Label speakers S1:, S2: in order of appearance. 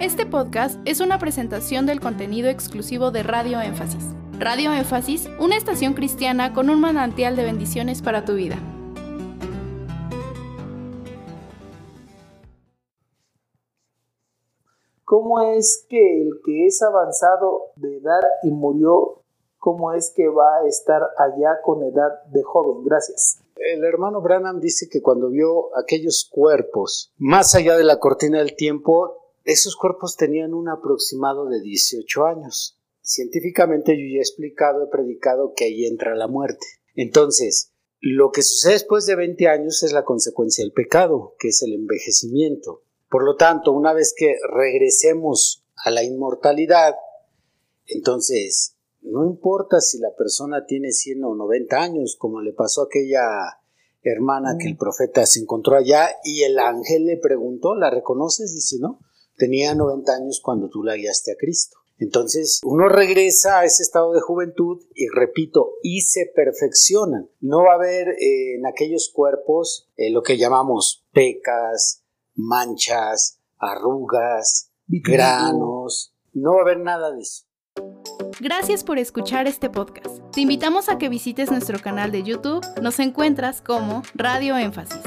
S1: Este podcast es una presentación del contenido exclusivo de Radio Énfasis. Radio Énfasis, una estación cristiana con un manantial de bendiciones para tu vida.
S2: ¿Cómo es que el que es avanzado de edad y murió, cómo es que va a estar allá con edad de joven? Gracias.
S3: El hermano Branham dice que cuando vio aquellos cuerpos más allá de la cortina del tiempo, esos cuerpos tenían un aproximado de 18 años. Científicamente yo ya he explicado, he predicado que ahí entra la muerte. Entonces, lo que sucede después de 20 años es la consecuencia del pecado, que es el envejecimiento. Por lo tanto, una vez que regresemos a la inmortalidad, entonces, no importa si la persona tiene 100 o 90 años, como le pasó a aquella hermana que el profeta se encontró allá y el ángel le preguntó, ¿la reconoces? Dice, no, tenía 90 años cuando tú la guiaste a Cristo. Entonces uno regresa a ese estado de juventud y repito, y se perfeccionan. No va a haber eh, en aquellos cuerpos eh, lo que llamamos pecas, manchas, arrugas, granos. No va a haber nada de eso.
S1: Gracias por escuchar este podcast. Te invitamos a que visites nuestro canal de YouTube. Nos encuentras como Radio Énfasis.